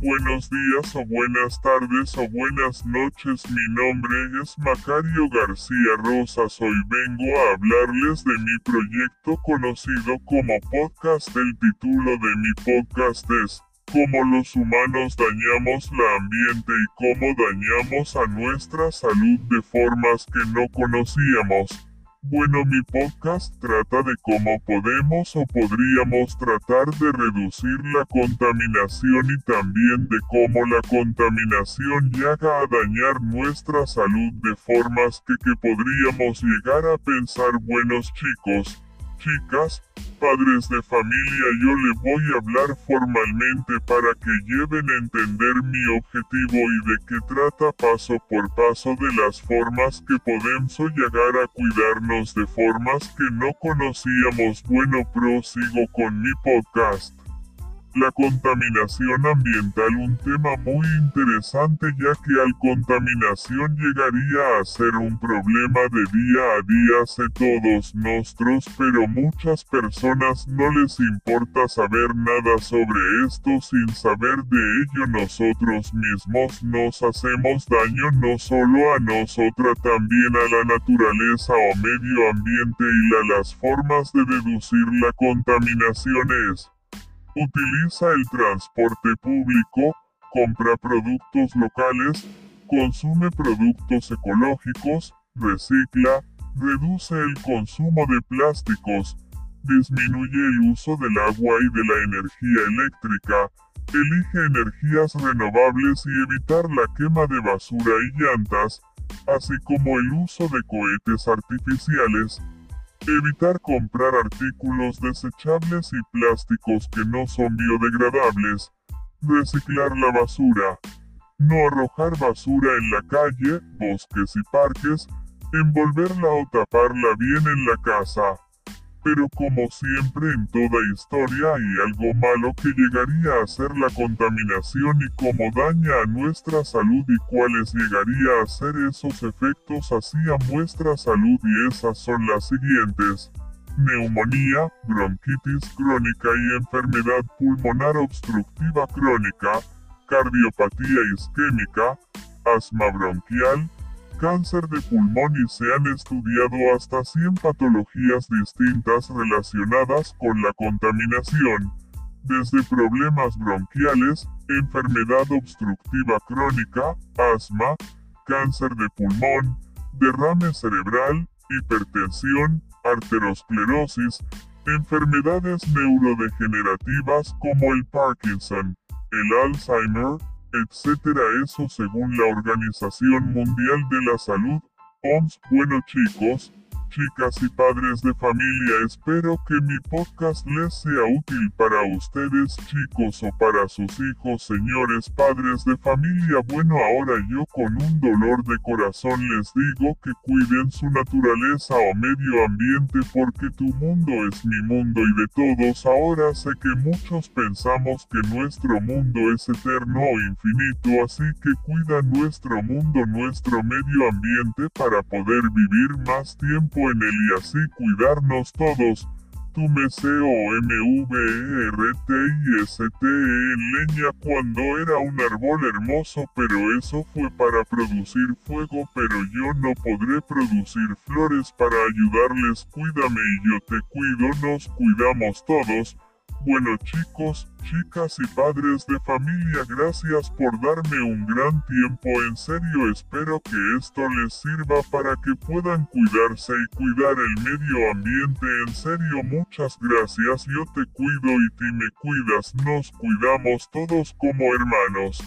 buenos días o buenas tardes o buenas noches. Mi nombre es Macario García Rosas. Hoy vengo a hablarles de mi proyecto conocido como podcast. El título de mi podcast es Cómo los humanos dañamos la ambiente y cómo dañamos a nuestra salud de formas que no conocíamos. Bueno, mi podcast trata de cómo podemos o podríamos tratar de reducir la contaminación y también de cómo la contaminación llega a dañar nuestra salud de formas que, que podríamos llegar a pensar buenos chicos, chicas, padres de familia yo le voy a hablar formalmente para que lleven a entender mi objetivo y de qué trata paso por paso de las formas que podemos llegar a cuidarnos de formas que no conocíamos. Bueno, prosigo con mi podcast. La contaminación ambiental, un tema muy interesante ya que al contaminación llegaría a ser un problema de día a día sé todos nosotros, pero muchas personas no les importa saber nada sobre esto sin saber de ello nosotros mismos nos hacemos daño no solo a nosotras también a la naturaleza o medio ambiente y la, las formas de deducir la contaminación es Utiliza el transporte público, compra productos locales, consume productos ecológicos, recicla, reduce el consumo de plásticos, disminuye el uso del agua y de la energía eléctrica, elige energías renovables y evitar la quema de basura y llantas, así como el uso de cohetes artificiales, Evitar comprar artículos desechables y plásticos que no son biodegradables. Reciclar la basura. No arrojar basura en la calle, bosques y parques. Envolverla o taparla bien en la casa. Pero como siempre en toda historia hay algo malo que llegaría a ser la contaminación y cómo daña a nuestra salud y cuáles llegaría a ser esos efectos hacia nuestra salud y esas son las siguientes. Neumonía, bronquitis crónica y enfermedad pulmonar obstructiva crónica, cardiopatía isquémica, asma bronquial, cáncer de pulmón y se han estudiado hasta 100 patologías distintas relacionadas con la contaminación, desde problemas bronquiales, enfermedad obstructiva crónica, asma, cáncer de pulmón, derrame cerebral, hipertensión, arteriosclerosis, enfermedades neurodegenerativas como el Parkinson, el Alzheimer, etcétera eso según la Organización Mundial de la Salud, OMS. Bueno chicos, chicas y padres de familia espero que mi podcast les sea útil para ustedes chicos o para sus hijos señores padres de familia. Bueno ahora yo con un dolor de corazón les digo que cuiden su naturaleza o medio ambiente porque tu mundo es mi mundo y de todos. Ahora sé que muchos pensamos que nuestro mundo es eterno o infinito así que cuida nuestro mundo nuestro medio ambiente para poder vivir más tiempo en él y así cuidarnos todos. Tu meseo M V E R T I S T E en leña cuando era un árbol hermoso pero eso fue para producir fuego pero yo no podré producir flores para ayudarles cuídame y yo te cuido nos cuidamos todos bueno chicos, chicas y padres de familia, gracias por darme un gran tiempo. En serio espero que esto les sirva para que puedan cuidarse y cuidar el medio ambiente. En serio muchas gracias. Yo te cuido y tú me cuidas. Nos cuidamos todos como hermanos.